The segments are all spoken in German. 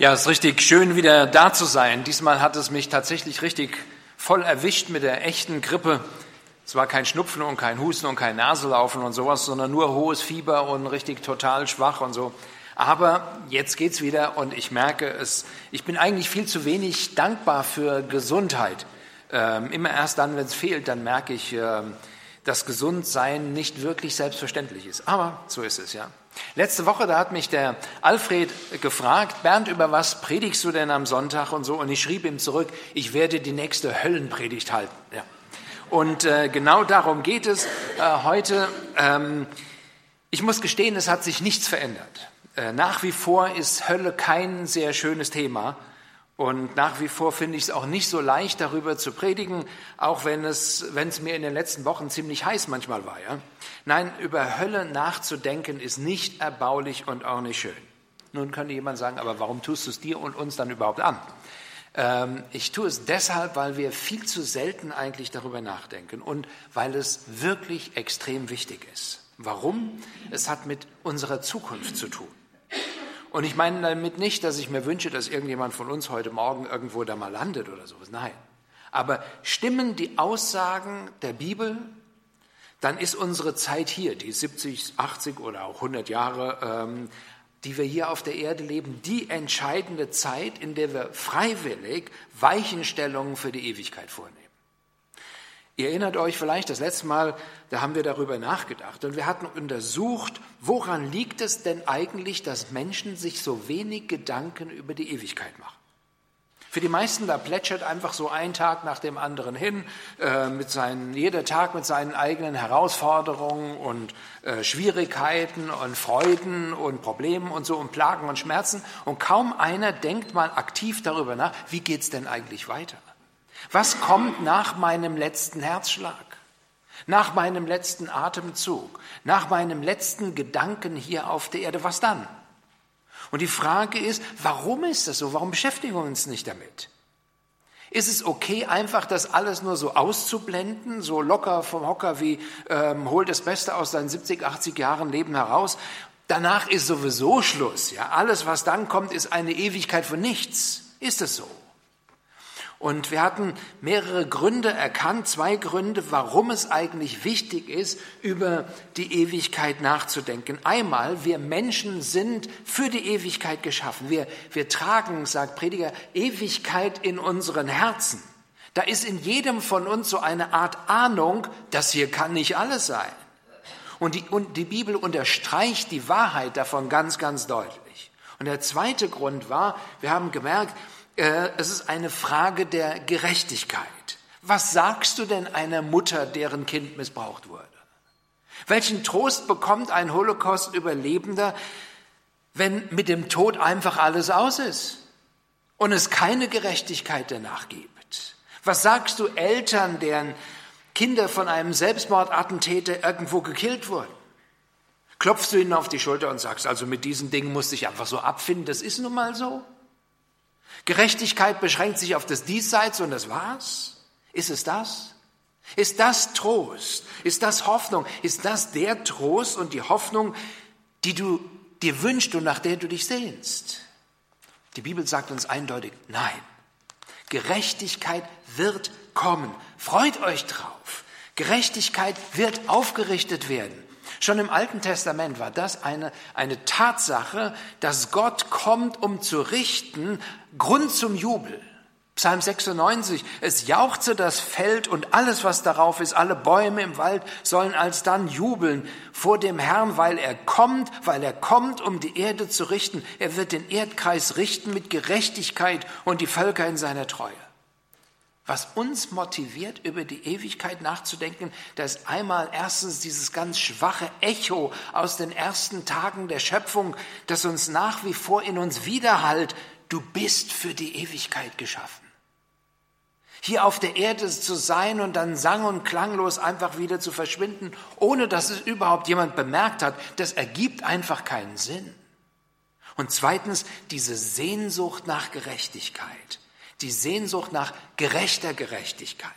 Ja, es ist richtig schön, wieder da zu sein. Diesmal hat es mich tatsächlich richtig voll erwischt mit der echten Grippe. Es war kein Schnupfen und kein Husten und kein Naselaufen und sowas, sondern nur hohes Fieber und richtig total schwach und so. Aber jetzt geht's wieder und ich merke es, ich bin eigentlich viel zu wenig dankbar für Gesundheit. Ähm, immer erst dann, wenn es fehlt, dann merke ich, ähm, dass Gesundsein nicht wirklich selbstverständlich ist. Aber so ist es, ja. Letzte Woche, da hat mich der Alfred gefragt, Bernd, über was predigst du denn am Sonntag und so? Und ich schrieb ihm zurück, ich werde die nächste Höllenpredigt halten. Ja. Und äh, genau darum geht es äh, heute. Ähm, ich muss gestehen, es hat sich nichts verändert. Äh, nach wie vor ist Hölle kein sehr schönes Thema. Und nach wie vor finde ich es auch nicht so leicht, darüber zu predigen, auch wenn es, wenn es mir in den letzten Wochen ziemlich heiß manchmal war. Ja? Nein, über Hölle nachzudenken ist nicht erbaulich und auch nicht schön. Nun könnte jemand sagen, aber warum tust du es dir und uns dann überhaupt an? Ähm, ich tue es deshalb, weil wir viel zu selten eigentlich darüber nachdenken und weil es wirklich extrem wichtig ist. Warum? Es hat mit unserer Zukunft zu tun. Und ich meine damit nicht, dass ich mir wünsche, dass irgendjemand von uns heute Morgen irgendwo da mal landet oder sowas. Nein. Aber stimmen die Aussagen der Bibel, dann ist unsere Zeit hier, die 70, 80 oder auch 100 Jahre, ähm, die wir hier auf der Erde leben, die entscheidende Zeit, in der wir freiwillig Weichenstellungen für die Ewigkeit vornehmen. Ihr erinnert euch vielleicht, das letzte Mal, da haben wir darüber nachgedacht und wir hatten untersucht, woran liegt es denn eigentlich, dass Menschen sich so wenig Gedanken über die Ewigkeit machen. Für die meisten, da plätschert einfach so ein Tag nach dem anderen hin, äh, mit seinen, jeder Tag mit seinen eigenen Herausforderungen und äh, Schwierigkeiten und Freuden und Problemen und so und Plagen und Schmerzen. Und kaum einer denkt mal aktiv darüber nach, wie geht's denn eigentlich weiter? Was kommt nach meinem letzten Herzschlag? Nach meinem letzten Atemzug? Nach meinem letzten Gedanken hier auf der Erde? Was dann? Und die Frage ist, warum ist das so? Warum beschäftigen wir uns nicht damit? Ist es okay, einfach das alles nur so auszublenden, so locker vom Hocker wie ähm, hol das Beste aus deinen 70, 80 Jahren Leben heraus? Danach ist sowieso Schluss. Ja, alles, was dann kommt, ist eine Ewigkeit von nichts. Ist es so? Und wir hatten mehrere Gründe erkannt, zwei Gründe, warum es eigentlich wichtig ist, über die Ewigkeit nachzudenken. Einmal, wir Menschen sind für die Ewigkeit geschaffen. Wir, wir tragen, sagt Prediger, Ewigkeit in unseren Herzen. Da ist in jedem von uns so eine Art Ahnung, das hier kann nicht alles sein. Und die, und die Bibel unterstreicht die Wahrheit davon ganz, ganz deutlich. Und der zweite Grund war, wir haben gemerkt, es ist eine Frage der Gerechtigkeit. Was sagst du denn einer Mutter, deren Kind missbraucht wurde? Welchen Trost bekommt ein Holocaust-Überlebender, wenn mit dem Tod einfach alles aus ist und es keine Gerechtigkeit danach gibt? Was sagst du Eltern, deren Kinder von einem Selbstmordattentäter irgendwo gekillt wurden? Klopfst du ihnen auf die Schulter und sagst, also mit diesen Dingen musst du dich einfach so abfinden, das ist nun mal so? Gerechtigkeit beschränkt sich auf das Diesseits und das war's? Ist es das? Ist das Trost? Ist das Hoffnung? Ist das der Trost und die Hoffnung, die du dir wünschst und nach der du dich sehnst? Die Bibel sagt uns eindeutig, nein. Gerechtigkeit wird kommen. Freut euch drauf. Gerechtigkeit wird aufgerichtet werden. Schon im Alten Testament war das eine, eine Tatsache, dass Gott kommt, um zu richten, Grund zum Jubel. Psalm 96, es jauchze das Feld und alles, was darauf ist, alle Bäume im Wald sollen alsdann jubeln vor dem Herrn, weil er kommt, weil er kommt, um die Erde zu richten. Er wird den Erdkreis richten mit Gerechtigkeit und die Völker in seiner Treue. Was uns motiviert, über die Ewigkeit nachzudenken, da ist einmal erstens dieses ganz schwache Echo aus den ersten Tagen der Schöpfung, das uns nach wie vor in uns widerhallt. Du bist für die Ewigkeit geschaffen. Hier auf der Erde zu sein und dann sang- und klanglos einfach wieder zu verschwinden, ohne dass es überhaupt jemand bemerkt hat, das ergibt einfach keinen Sinn. Und zweitens diese Sehnsucht nach Gerechtigkeit die Sehnsucht nach gerechter Gerechtigkeit.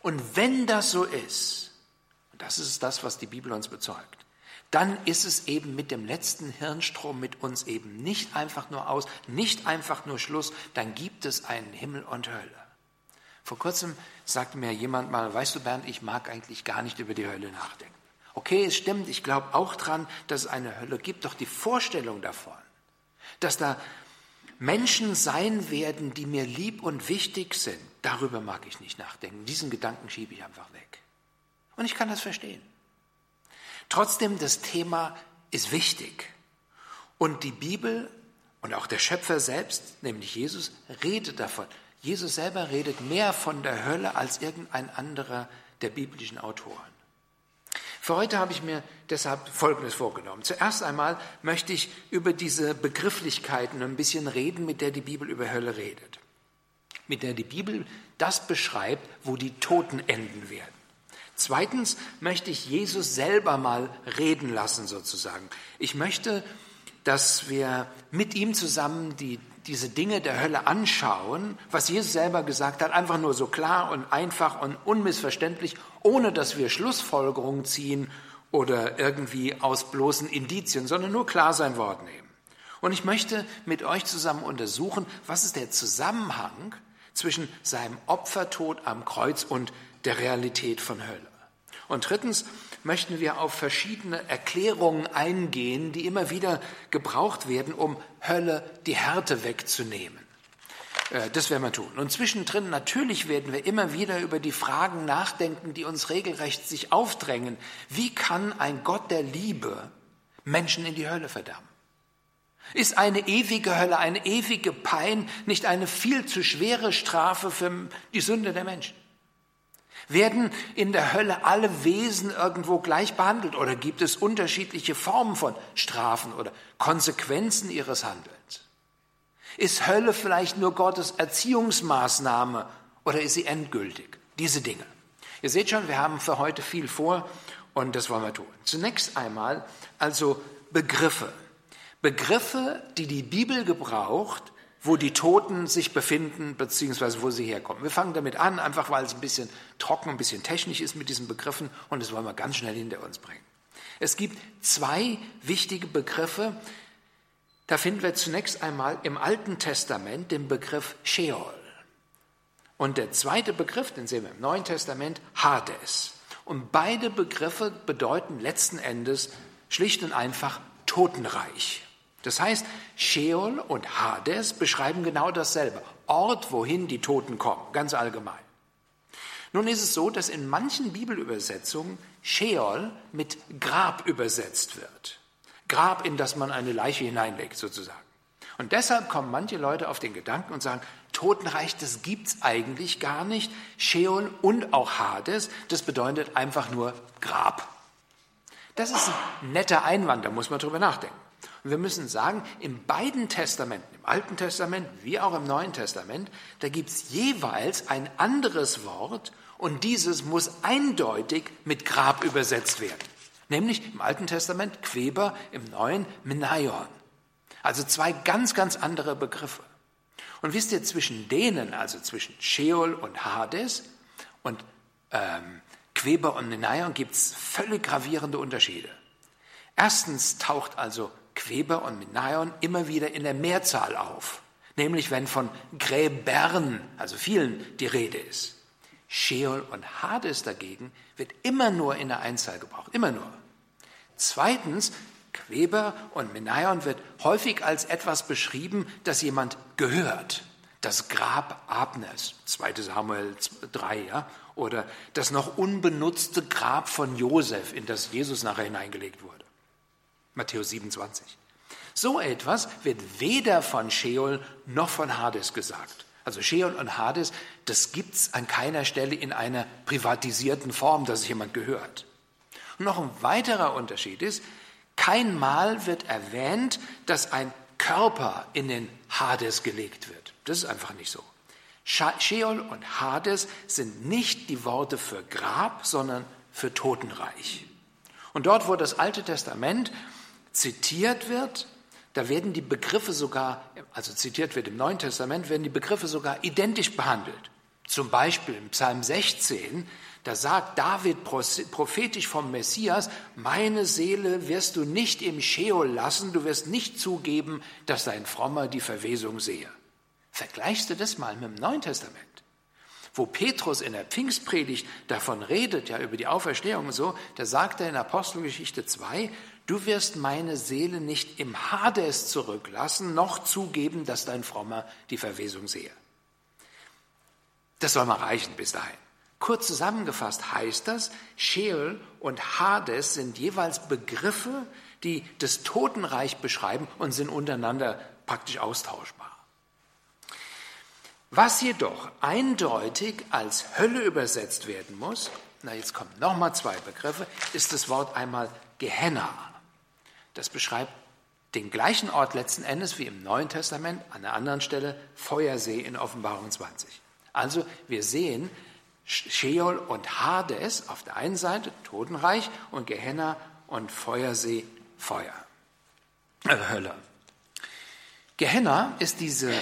Und wenn das so ist, und das ist das, was die Bibel uns bezeugt, dann ist es eben mit dem letzten Hirnstrom mit uns eben nicht einfach nur aus, nicht einfach nur Schluss, dann gibt es einen Himmel und Hölle. Vor kurzem sagte mir jemand mal, weißt du Bernd, ich mag eigentlich gar nicht über die Hölle nachdenken. Okay, es stimmt, ich glaube auch dran, dass es eine Hölle gibt, doch die Vorstellung davon, dass da Menschen sein werden, die mir lieb und wichtig sind, darüber mag ich nicht nachdenken. Diesen Gedanken schiebe ich einfach weg. Und ich kann das verstehen. Trotzdem, das Thema ist wichtig. Und die Bibel und auch der Schöpfer selbst, nämlich Jesus, redet davon. Jesus selber redet mehr von der Hölle als irgendein anderer der biblischen Autoren. Für heute habe ich mir deshalb Folgendes vorgenommen. Zuerst einmal möchte ich über diese Begrifflichkeiten ein bisschen reden, mit der die Bibel über Hölle redet. Mit der die Bibel das beschreibt, wo die Toten enden werden. Zweitens möchte ich Jesus selber mal reden lassen, sozusagen. Ich möchte, dass wir mit ihm zusammen die, diese Dinge der Hölle anschauen, was Jesus selber gesagt hat, einfach nur so klar und einfach und unmissverständlich, ohne dass wir Schlussfolgerungen ziehen oder irgendwie aus bloßen Indizien, sondern nur klar sein Wort nehmen. Und ich möchte mit euch zusammen untersuchen, was ist der Zusammenhang zwischen seinem Opfertod am Kreuz und der Realität von Hölle. Und drittens möchten wir auf verschiedene Erklärungen eingehen, die immer wieder gebraucht werden, um Hölle die Härte wegzunehmen. Äh, das werden wir tun. Und zwischendrin natürlich werden wir immer wieder über die Fragen nachdenken, die uns regelrecht sich aufdrängen. Wie kann ein Gott der Liebe Menschen in die Hölle verdammen? Ist eine ewige Hölle, eine ewige Pein nicht eine viel zu schwere Strafe für die Sünde der Menschen? Werden in der Hölle alle Wesen irgendwo gleich behandelt oder gibt es unterschiedliche Formen von Strafen oder Konsequenzen ihres Handelns? Ist Hölle vielleicht nur Gottes Erziehungsmaßnahme oder ist sie endgültig? Diese Dinge. Ihr seht schon, wir haben für heute viel vor und das wollen wir tun. Zunächst einmal also Begriffe. Begriffe, die die Bibel gebraucht, wo die Toten sich befinden, beziehungsweise wo sie herkommen. Wir fangen damit an, einfach weil es ein bisschen trocken, ein bisschen technisch ist mit diesen Begriffen und das wollen wir ganz schnell hinter uns bringen. Es gibt zwei wichtige Begriffe. Da finden wir zunächst einmal im Alten Testament den Begriff Sheol. Und der zweite Begriff, den sehen wir im Neuen Testament, Hades. Und beide Begriffe bedeuten letzten Endes schlicht und einfach Totenreich. Das heißt, Sheol und Hades beschreiben genau dasselbe. Ort, wohin die Toten kommen, ganz allgemein. Nun ist es so, dass in manchen Bibelübersetzungen Sheol mit Grab übersetzt wird. Grab, in das man eine Leiche hineinlegt, sozusagen. Und deshalb kommen manche Leute auf den Gedanken und sagen, Totenreich, das gibt's eigentlich gar nicht. Sheol und auch Hades, das bedeutet einfach nur Grab. Das ist ein netter Einwand, da muss man drüber nachdenken. Wir müssen sagen, in beiden Testamenten, im Alten Testament wie auch im Neuen Testament, da gibt es jeweils ein anderes Wort und dieses muss eindeutig mit Grab übersetzt werden. Nämlich im Alten Testament Queber, im Neuen Menaion. Also zwei ganz, ganz andere Begriffe. Und wisst ihr, zwischen denen, also zwischen Sheol und Hades und ähm, Queber und Menaion, gibt es völlig gravierende Unterschiede. Erstens taucht also Queber und Menaion immer wieder in der Mehrzahl auf, nämlich wenn von Gräbern, also vielen, die Rede ist. Sheol und Hades dagegen wird immer nur in der Einzahl gebraucht, immer nur. Zweitens, Queber und Menaion wird häufig als etwas beschrieben, das jemand gehört. Das Grab Abners, 2 Samuel 3, ja, oder das noch unbenutzte Grab von Josef, in das Jesus nachher hineingelegt wurde. Matthäus 27. So etwas wird weder von Sheol noch von Hades gesagt. Also Sheol und Hades, das gibt es an keiner Stelle in einer privatisierten Form, dass es jemand gehört. Und noch ein weiterer Unterschied ist, kein Mal wird erwähnt, dass ein Körper in den Hades gelegt wird. Das ist einfach nicht so. Sheol und Hades sind nicht die Worte für Grab, sondern für Totenreich. Und dort, wo das Alte Testament zitiert wird, da werden die Begriffe sogar, also zitiert wird im Neuen Testament, werden die Begriffe sogar identisch behandelt. Zum Beispiel im Psalm 16, da sagt David prophetisch vom Messias, meine Seele wirst du nicht im Scheol lassen, du wirst nicht zugeben, dass dein Frommer die Verwesung sehe. Vergleichst du das mal mit dem Neuen Testament? Wo Petrus in der Pfingstpredigt davon redet, ja, über die Auferstehung und so, da sagt er in Apostelgeschichte 2, du wirst meine Seele nicht im Hades zurücklassen, noch zugeben, dass dein Frommer die Verwesung sehe. Das soll mal reichen bis dahin. Kurz zusammengefasst heißt das, Sheol und Hades sind jeweils Begriffe, die das Totenreich beschreiben und sind untereinander praktisch austauschbar. Was jedoch eindeutig als Hölle übersetzt werden muss, na jetzt kommen nochmal zwei Begriffe, ist das Wort einmal Gehenna. Das beschreibt den gleichen Ort letzten Endes wie im Neuen Testament, an der anderen Stelle Feuersee in Offenbarung 20. Also wir sehen Sheol und Hades auf der einen Seite, Totenreich, und Gehenna und Feuersee, Feuer, äh, Hölle. Gehenna ist diese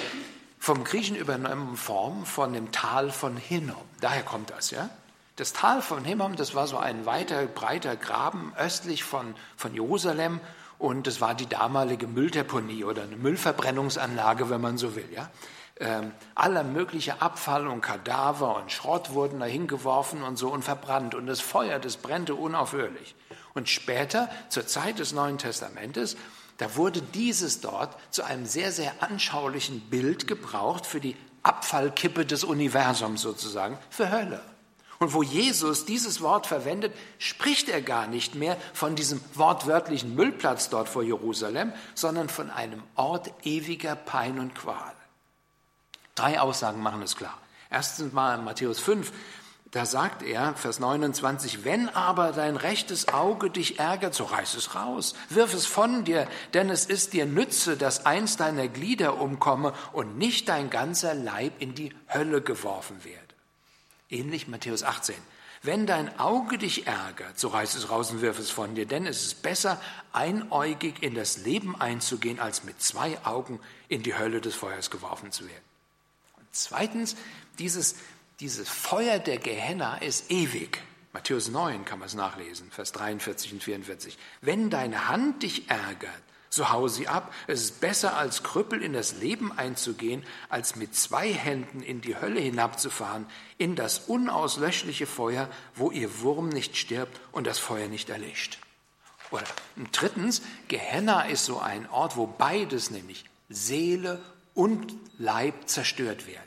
vom Griechen übernommene Form von dem Tal von Hinnom. Daher kommt das, ja? Das Tal von Hinnom, das war so ein weiter, breiter Graben östlich von, von Jerusalem und das war die damalige Mülldeponie oder eine Müllverbrennungsanlage, wenn man so will, ja? Ähm, aller mögliche Abfall und Kadaver und Schrott wurden da hingeworfen und so und verbrannt. Und das Feuer, das brennte unaufhörlich. Und später, zur Zeit des Neuen Testamentes, da wurde dieses dort zu einem sehr, sehr anschaulichen Bild gebraucht für die Abfallkippe des Universums sozusagen, für Hölle. Und wo Jesus dieses Wort verwendet, spricht er gar nicht mehr von diesem wortwörtlichen Müllplatz dort vor Jerusalem, sondern von einem Ort ewiger Pein und Qual. Drei Aussagen machen es klar. Erstens mal in Matthäus 5, da sagt er, Vers 29, wenn aber dein rechtes Auge dich ärgert, so reiß es raus, wirf es von dir, denn es ist dir Nütze, dass eins deiner Glieder umkomme und nicht dein ganzer Leib in die Hölle geworfen werde. Ähnlich Matthäus 18. Wenn dein Auge dich ärgert, so reiß es raus und wirf es von dir, denn es ist besser, einäugig in das Leben einzugehen, als mit zwei Augen in die Hölle des Feuers geworfen zu werden. Zweitens, dieses, dieses Feuer der Gehenna ist ewig. Matthäus 9 kann man es nachlesen, Vers 43 und 44. Wenn deine Hand dich ärgert, so hau sie ab. Es ist besser, als Krüppel in das Leben einzugehen, als mit zwei Händen in die Hölle hinabzufahren, in das unauslöschliche Feuer, wo ihr Wurm nicht stirbt und das Feuer nicht erlischt. Oder drittens, Gehenna ist so ein Ort, wo beides, nämlich Seele und Leib zerstört werden.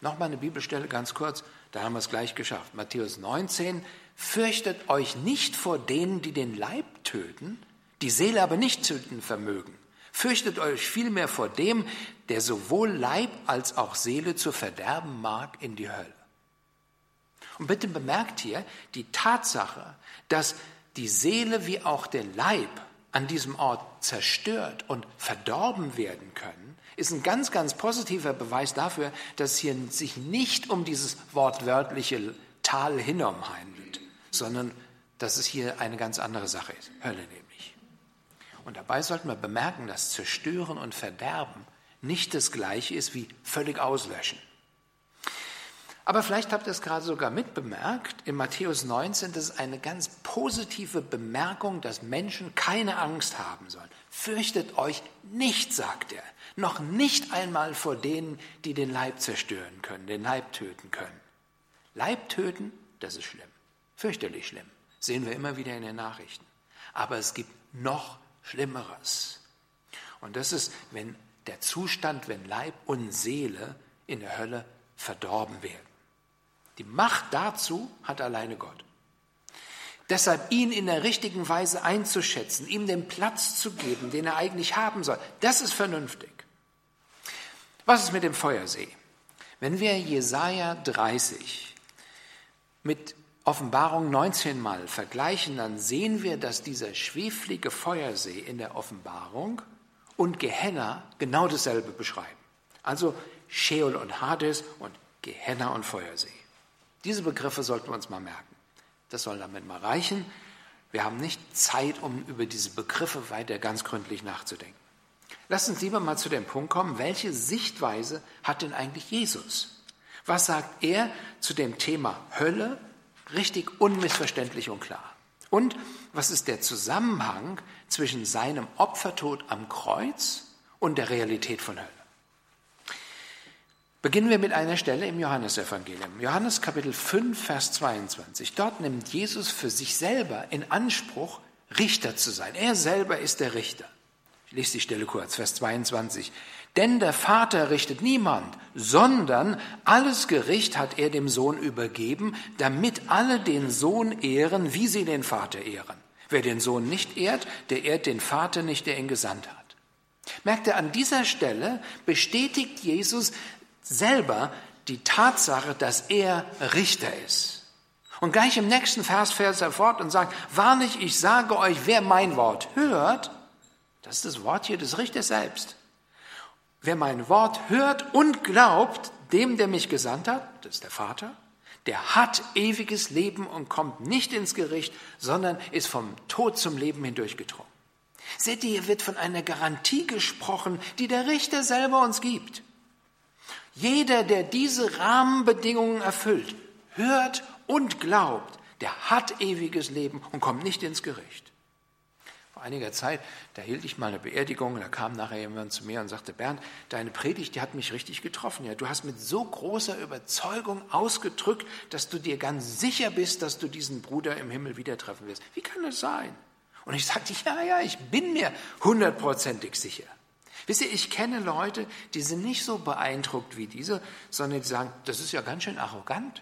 Nochmal eine Bibelstelle ganz kurz, da haben wir es gleich geschafft. Matthäus 19, fürchtet euch nicht vor denen, die den Leib töten, die Seele aber nicht töten vermögen. Fürchtet euch vielmehr vor dem, der sowohl Leib als auch Seele zu verderben mag in die Hölle. Und bitte bemerkt hier die Tatsache, dass die Seele wie auch der Leib an diesem Ort zerstört und verdorben werden können, ist ein ganz, ganz positiver Beweis dafür, dass es hier sich nicht um dieses wortwörtliche Tal Hinnom handelt, sondern dass es hier eine ganz andere Sache ist, Hölle nämlich. Und dabei sollten wir bemerken, dass Zerstören und Verderben nicht das gleiche ist wie völlig auslöschen. Aber vielleicht habt ihr es gerade sogar mitbemerkt, in Matthäus 19, das ist eine ganz positive Bemerkung, dass Menschen keine Angst haben sollen. Fürchtet euch nicht, sagt er, noch nicht einmal vor denen, die den Leib zerstören können, den Leib töten können. Leib töten, das ist schlimm, fürchterlich schlimm, sehen wir immer wieder in den Nachrichten. Aber es gibt noch Schlimmeres. Und das ist, wenn der Zustand, wenn Leib und Seele in der Hölle verdorben werden. Die Macht dazu hat alleine Gott. Deshalb ihn in der richtigen Weise einzuschätzen, ihm den Platz zu geben, den er eigentlich haben soll, das ist vernünftig. Was ist mit dem Feuersee? Wenn wir Jesaja 30 mit Offenbarung 19 mal vergleichen, dann sehen wir, dass dieser schweflige Feuersee in der Offenbarung und Gehenna genau dasselbe beschreiben. Also Sheol und Hades und Gehenna und Feuersee. Diese Begriffe sollten wir uns mal merken. Das soll damit mal reichen. Wir haben nicht Zeit, um über diese Begriffe weiter ganz gründlich nachzudenken. Lass uns lieber mal zu dem Punkt kommen, welche Sichtweise hat denn eigentlich Jesus? Was sagt er zu dem Thema Hölle? Richtig unmissverständlich und klar. Und was ist der Zusammenhang zwischen seinem Opfertod am Kreuz und der Realität von Hölle? Beginnen wir mit einer Stelle im Johannesevangelium. Johannes Kapitel 5, Vers 22. Dort nimmt Jesus für sich selber in Anspruch, Richter zu sein. Er selber ist der Richter. Ich lese die Stelle kurz, Vers 22. Denn der Vater richtet niemand, sondern alles Gericht hat er dem Sohn übergeben, damit alle den Sohn ehren, wie sie den Vater ehren. Wer den Sohn nicht ehrt, der ehrt den Vater nicht, der ihn gesandt hat. Merkt ihr, an dieser Stelle bestätigt Jesus selber die Tatsache, dass er Richter ist. Und gleich im nächsten Vers fährt er fort und sagt, wahrlich, ich sage euch, wer mein Wort hört, das ist das Wort hier des Richters selbst. Wer mein Wort hört und glaubt, dem, der mich gesandt hat, das ist der Vater, der hat ewiges Leben und kommt nicht ins Gericht, sondern ist vom Tod zum Leben hindurchgedrungen. Seht ihr, hier wird von einer Garantie gesprochen, die der Richter selber uns gibt. Jeder, der diese Rahmenbedingungen erfüllt, hört und glaubt, der hat ewiges Leben und kommt nicht ins Gericht. Vor einiger Zeit, da hielt ich mal eine Beerdigung, da kam nachher jemand zu mir und sagte, Bernd, deine Predigt, die hat mich richtig getroffen. Ja, du hast mit so großer Überzeugung ausgedrückt, dass du dir ganz sicher bist, dass du diesen Bruder im Himmel wieder treffen wirst. Wie kann das sein? Und ich sagte, ja, ja, ich bin mir hundertprozentig sicher. Wisst ihr, ich kenne Leute, die sind nicht so beeindruckt wie diese, sondern die sagen, das ist ja ganz schön arrogant.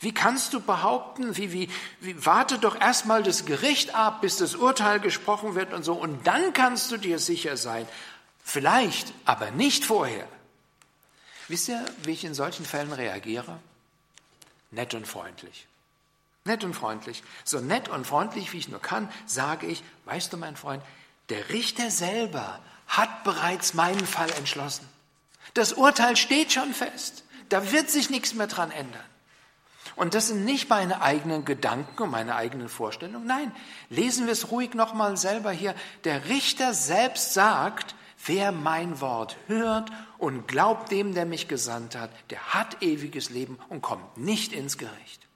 Wie kannst du behaupten, wie, wie, wie, warte doch erstmal das Gericht ab, bis das Urteil gesprochen wird und so, und dann kannst du dir sicher sein. Vielleicht, aber nicht vorher. Wisst ihr, wie ich in solchen Fällen reagiere? Nett und freundlich. Nett und freundlich. So nett und freundlich, wie ich nur kann, sage ich, weißt du, mein Freund, der Richter selber hat bereits meinen Fall entschlossen. Das Urteil steht schon fest. Da wird sich nichts mehr dran ändern. Und das sind nicht meine eigenen Gedanken und meine eigenen Vorstellungen. Nein, lesen wir es ruhig nochmal selber hier. Der Richter selbst sagt, wer mein Wort hört und glaubt dem, der mich gesandt hat, der hat ewiges Leben und kommt nicht ins Gericht.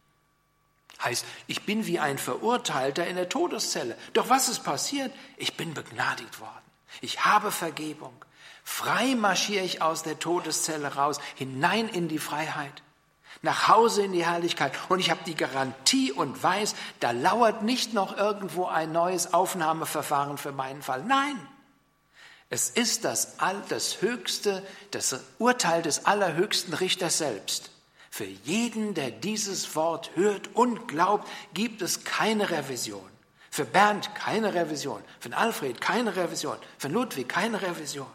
Heißt, ich bin wie ein Verurteilter in der Todeszelle. Doch was ist passiert? Ich bin begnadigt worden. Ich habe Vergebung. Frei marschiere ich aus der Todeszelle raus, hinein in die Freiheit, nach Hause in die Herrlichkeit. Und ich habe die Garantie und weiß, da lauert nicht noch irgendwo ein neues Aufnahmeverfahren für meinen Fall. Nein, es ist das, das höchste, das Urteil des allerhöchsten Richters selbst. Für jeden, der dieses Wort hört und glaubt, gibt es keine Revision. Für Bernd keine Revision, für Alfred keine Revision, für Ludwig keine Revision.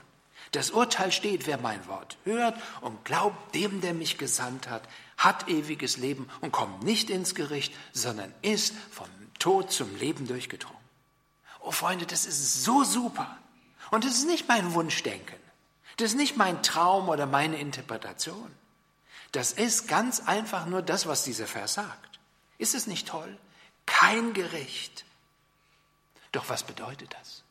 Das Urteil steht, wer mein Wort hört und glaubt dem, der mich gesandt hat, hat ewiges Leben und kommt nicht ins Gericht, sondern ist vom Tod zum Leben durchgedrungen. Oh Freunde, das ist so super. Und das ist nicht mein Wunschdenken. Das ist nicht mein Traum oder meine Interpretation. Das ist ganz einfach nur das, was dieser Vers sagt. Ist es nicht toll? Kein Gericht, doch was bedeutet das?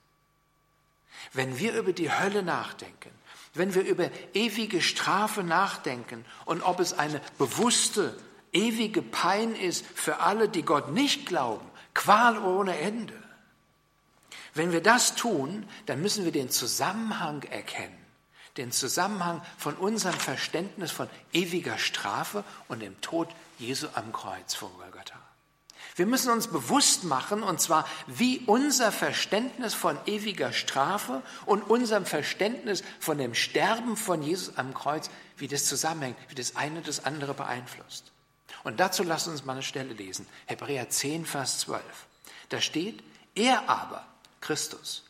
Wenn wir über die Hölle nachdenken, wenn wir über ewige Strafe nachdenken und ob es eine bewusste, ewige Pein ist für alle, die Gott nicht glauben, Qual ohne Ende. Wenn wir das tun, dann müssen wir den Zusammenhang erkennen, den Zusammenhang von unserem Verständnis von ewiger Strafe und dem Tod Jesu am Kreuz vor Golgatha. Wir müssen uns bewusst machen, und zwar wie unser Verständnis von ewiger Strafe und unserem Verständnis von dem Sterben von Jesus am Kreuz, wie das zusammenhängt, wie das eine das andere beeinflusst. Und dazu lasst uns mal eine Stelle lesen. Hebräer 10, Vers 12. Da steht, er aber, Christus,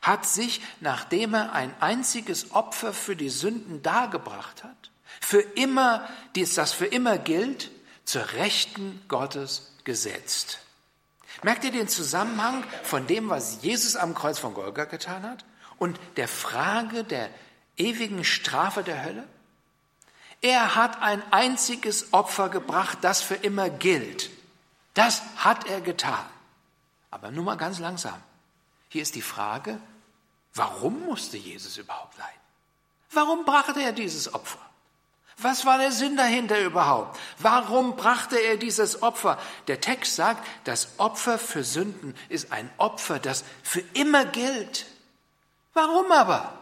hat sich, nachdem er ein einziges Opfer für die Sünden dargebracht hat, für immer, das für immer gilt, zur Rechten Gottes gesetzt. Merkt ihr den Zusammenhang von dem, was Jesus am Kreuz von Golga getan hat und der Frage der ewigen Strafe der Hölle? Er hat ein einziges Opfer gebracht, das für immer gilt. Das hat er getan. Aber nur mal ganz langsam. Hier ist die Frage, warum musste Jesus überhaupt leiden? Warum brachte er dieses Opfer? Was war der Sinn dahinter überhaupt? Warum brachte er dieses Opfer? Der Text sagt, das Opfer für Sünden ist ein Opfer, das für immer gilt. Warum aber?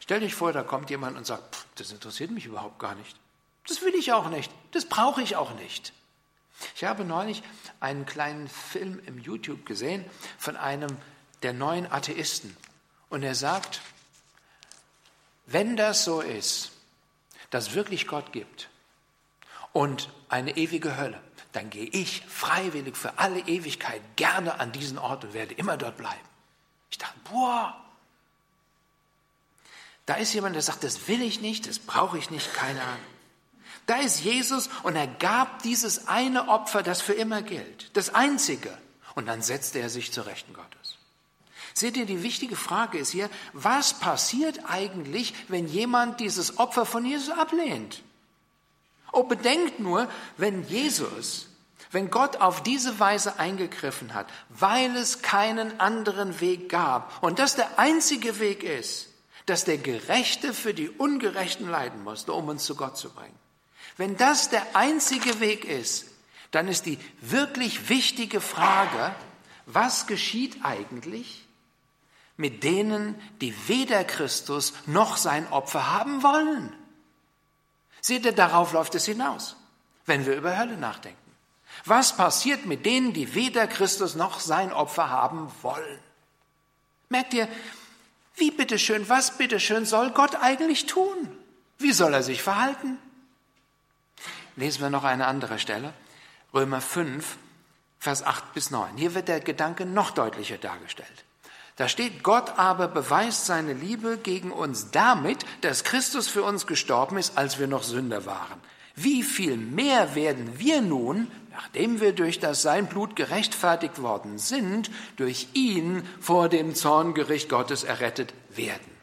Stell dich vor, da kommt jemand und sagt, das interessiert mich überhaupt gar nicht. Das will ich auch nicht. Das brauche ich auch nicht. Ich habe neulich einen kleinen Film im YouTube gesehen von einem der neuen Atheisten. Und er sagt, wenn das so ist, dass wirklich Gott gibt und eine ewige Hölle, dann gehe ich freiwillig für alle Ewigkeit gerne an diesen Ort und werde immer dort bleiben. Ich dachte, boah, da ist jemand, der sagt, das will ich nicht, das brauche ich nicht, keine Ahnung. Da ist Jesus und er gab dieses eine Opfer, das für immer gilt, das einzige. Und dann setzte er sich zur Rechten Gottes. Seht ihr, die wichtige Frage ist hier, was passiert eigentlich, wenn jemand dieses Opfer von Jesus ablehnt? Oh, bedenkt nur, wenn Jesus, wenn Gott auf diese Weise eingegriffen hat, weil es keinen anderen Weg gab und das der einzige Weg ist, dass der Gerechte für die Ungerechten leiden musste, um uns zu Gott zu bringen. Wenn das der einzige Weg ist, dann ist die wirklich wichtige Frage, was geschieht eigentlich, mit denen, die weder Christus noch sein Opfer haben wollen. Seht ihr, darauf läuft es hinaus, wenn wir über Hölle nachdenken. Was passiert mit denen, die weder Christus noch sein Opfer haben wollen? Merkt ihr, wie bitteschön, was bitteschön soll Gott eigentlich tun? Wie soll er sich verhalten? Lesen wir noch eine andere Stelle. Römer 5, Vers 8 bis 9. Hier wird der Gedanke noch deutlicher dargestellt. Da steht, Gott aber beweist seine Liebe gegen uns damit, dass Christus für uns gestorben ist, als wir noch Sünder waren. Wie viel mehr werden wir nun, nachdem wir durch das sein Blut gerechtfertigt worden sind, durch ihn vor dem Zorngericht Gottes errettet werden?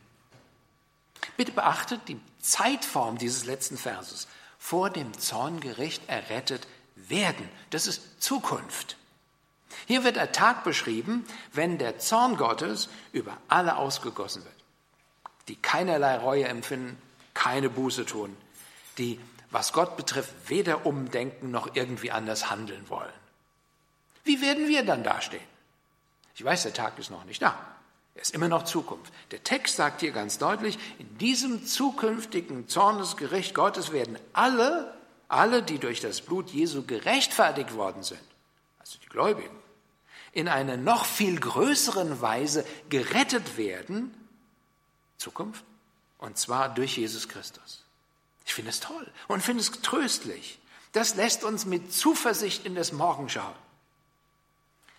Bitte beachtet die Zeitform dieses letzten Verses. Vor dem Zorngericht errettet werden. Das ist Zukunft. Hier wird der Tag beschrieben, wenn der Zorn Gottes über alle ausgegossen wird, die keinerlei Reue empfinden, keine Buße tun, die, was Gott betrifft, weder umdenken noch irgendwie anders handeln wollen. Wie werden wir dann dastehen? Ich weiß, der Tag ist noch nicht da. Er ist immer noch Zukunft. Der Text sagt hier ganz deutlich, in diesem zukünftigen Zornesgericht Gottes werden alle, alle, die durch das Blut Jesu gerechtfertigt worden sind, also die Gläubigen, in einer noch viel größeren Weise gerettet werden, Zukunft, und zwar durch Jesus Christus. Ich finde es toll und finde es tröstlich. Das lässt uns mit Zuversicht in das Morgen schauen.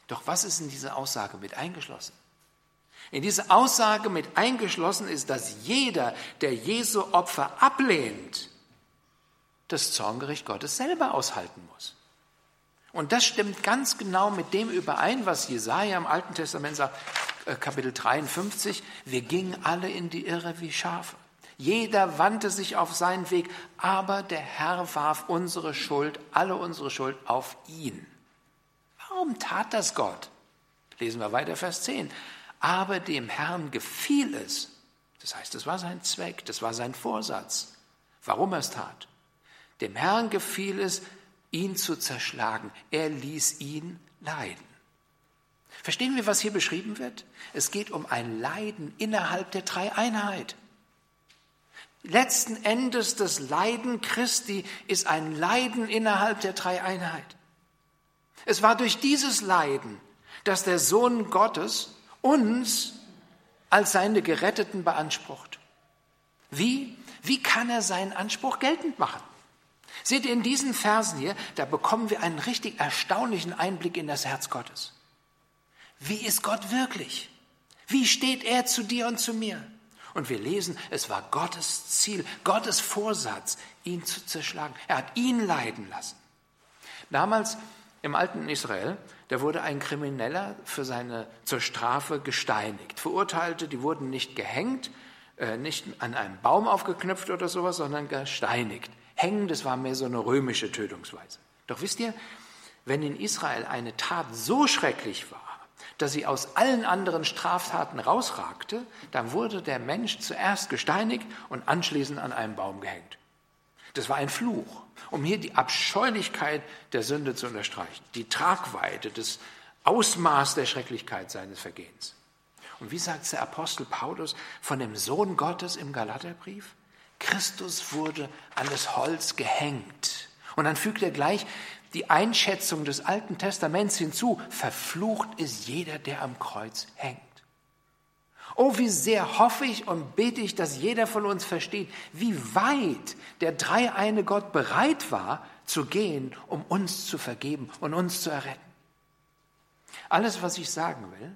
Doch was ist in diese Aussage mit eingeschlossen? In diese Aussage mit eingeschlossen ist, dass jeder, der Jesu Opfer ablehnt, das Zorngericht Gottes selber aushalten muss. Und das stimmt ganz genau mit dem überein, was Jesaja im Alten Testament sagt, äh, Kapitel 53. Wir gingen alle in die Irre wie Schafe. Jeder wandte sich auf seinen Weg, aber der Herr warf unsere Schuld, alle unsere Schuld auf ihn. Warum tat das Gott? Lesen wir weiter, Vers 10. Aber dem Herrn gefiel es. Das heißt, es war sein Zweck, das war sein Vorsatz, warum er es tat. Dem Herrn gefiel es, ihn zu zerschlagen. Er ließ ihn leiden. Verstehen wir, was hier beschrieben wird? Es geht um ein Leiden innerhalb der Dreieinheit. Letzten Endes das Leiden Christi ist ein Leiden innerhalb der Dreieinheit. Es war durch dieses Leiden, dass der Sohn Gottes uns als seine Geretteten beansprucht. Wie? Wie kann er seinen Anspruch geltend machen? Seht ihr in diesen Versen hier, da bekommen wir einen richtig erstaunlichen Einblick in das Herz Gottes. Wie ist Gott wirklich? Wie steht er zu dir und zu mir? Und wir lesen, es war Gottes Ziel, Gottes Vorsatz, ihn zu zerschlagen. Er hat ihn leiden lassen. Damals im alten Israel, da wurde ein Krimineller für seine, zur Strafe gesteinigt. Verurteilte, die wurden nicht gehängt, äh, nicht an einem Baum aufgeknüpft oder sowas, sondern gesteinigt. Hängen, das war mehr so eine römische Tötungsweise. Doch wisst ihr, wenn in Israel eine Tat so schrecklich war, dass sie aus allen anderen Straftaten rausragte, dann wurde der Mensch zuerst gesteinigt und anschließend an einem Baum gehängt. Das war ein Fluch, um hier die Abscheulichkeit der Sünde zu unterstreichen, die Tragweite, das Ausmaß der Schrecklichkeit seines Vergehens. Und wie sagt der Apostel Paulus von dem Sohn Gottes im Galaterbrief? Christus wurde an das Holz gehängt. Und dann fügt er gleich die Einschätzung des Alten Testaments hinzu. Verflucht ist jeder, der am Kreuz hängt. Oh, wie sehr hoffe ich und bete ich, dass jeder von uns versteht, wie weit der dreieine Gott bereit war zu gehen, um uns zu vergeben und uns zu erretten. Alles, was ich sagen will,